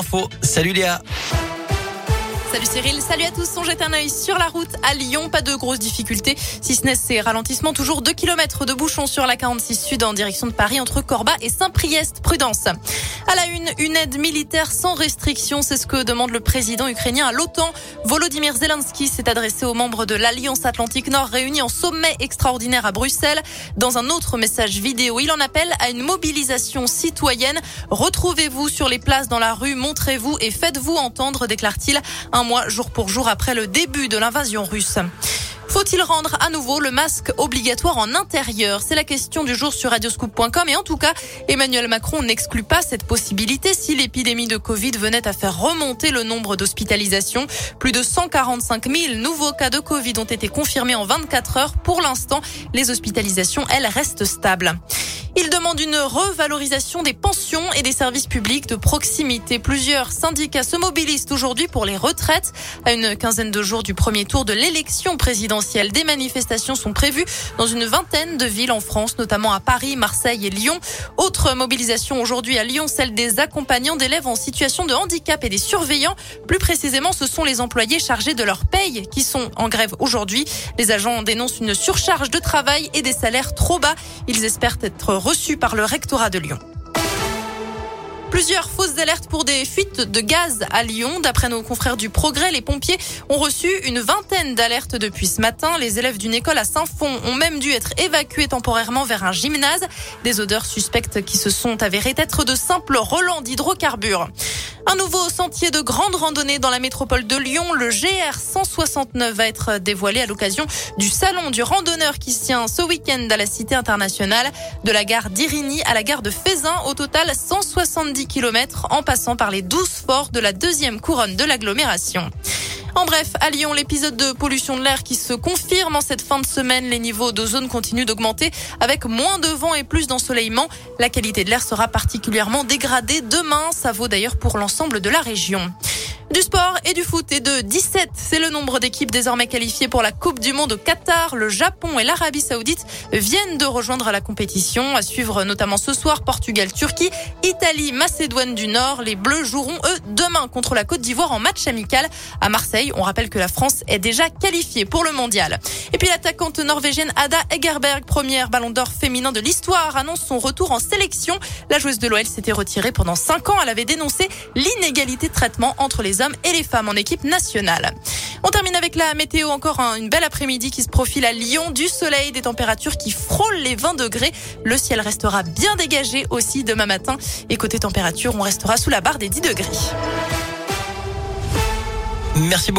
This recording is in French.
info. Salut Léa. Salut Cyril, salut à tous. On jette un œil sur la route à Lyon. Pas de grosses difficultés, si ce n'est ces ralentissements. Toujours 2 km de bouchons sur la 46 Sud en direction de Paris entre Corba et Saint-Priest. Prudence. À la une, une aide militaire sans restriction. C'est ce que demande le président ukrainien à l'OTAN. Volodymyr Zelensky s'est adressé aux membres de l'Alliance Atlantique Nord réunis en sommet extraordinaire à Bruxelles. Dans un autre message vidéo, il en appelle à une mobilisation citoyenne. Retrouvez-vous sur les places dans la rue, montrez-vous et faites-vous entendre, déclare-t-il un mois jour pour jour après le début de l'invasion russe. Faut-il rendre à nouveau le masque obligatoire en intérieur? C'est la question du jour sur radioscoop.com et en tout cas, Emmanuel Macron n'exclut pas cette possibilité si l'épidémie de Covid venait à faire remonter le nombre d'hospitalisations. Plus de 145 000 nouveaux cas de Covid ont été confirmés en 24 heures. Pour l'instant, les hospitalisations, elles, restent stables. Il demande une revalorisation des pensions et des services publics de proximité. Plusieurs syndicats se mobilisent aujourd'hui pour les retraites. À une quinzaine de jours du premier tour de l'élection présidentielle, des manifestations sont prévues dans une vingtaine de villes en France, notamment à Paris, Marseille et Lyon. Autre mobilisation aujourd'hui à Lyon, celle des accompagnants d'élèves en situation de handicap et des surveillants. Plus précisément, ce sont les employés chargés de leur paye qui sont en grève aujourd'hui. Les agents dénoncent une surcharge de travail et des salaires trop bas. Ils espèrent être reçu par le rectorat de Lyon. Plusieurs fausses alertes pour des fuites de gaz à Lyon. D'après nos confrères du Progrès, les pompiers ont reçu une vingtaine d'alertes depuis ce matin. Les élèves d'une école à Saint-Fond ont même dû être évacués temporairement vers un gymnase. Des odeurs suspectes qui se sont avérées être de simples relents d'hydrocarbures. Un nouveau sentier de grande randonnée dans la métropole de Lyon, le GR 169 va être dévoilé à l'occasion du salon du randonneur qui se tient ce week-end à la Cité internationale, de la gare d'Irigny à la gare de Fézin. Au total, 170 en passant par les 12 forts de la deuxième couronne de l'agglomération. En bref, à Lyon, l'épisode de pollution de l'air qui se confirme en cette fin de semaine. Les niveaux d'ozone continuent d'augmenter avec moins de vent et plus d'ensoleillement. La qualité de l'air sera particulièrement dégradée demain. Ça vaut d'ailleurs pour l'ensemble de la région. Du sport et du foot et de 17. C'est le nombre d'équipes désormais qualifiées pour la Coupe du Monde au Qatar. Le Japon et l'Arabie Saoudite viennent de rejoindre la compétition. À suivre notamment ce soir Portugal, Turquie, Italie, Macédoine du Nord. Les Bleus joueront eux demain contre la Côte d'Ivoire en match amical à Marseille. On rappelle que la France est déjà qualifiée pour le mondial. Et puis l'attaquante norvégienne Ada Egerberg, première ballon d'or féminin de l'histoire, annonce son retour en sélection. La joueuse de l'OL s'était retirée pendant 5 ans. Elle avait dénoncé l'inégalité de traitement entre hommes et les femmes en équipe nationale. On termine avec la météo, encore une belle après-midi qui se profile à Lyon, du soleil, des températures qui frôlent les 20 degrés. Le ciel restera bien dégagé aussi demain matin. Et côté température, on restera sous la barre des 10 degrés. Merci beaucoup.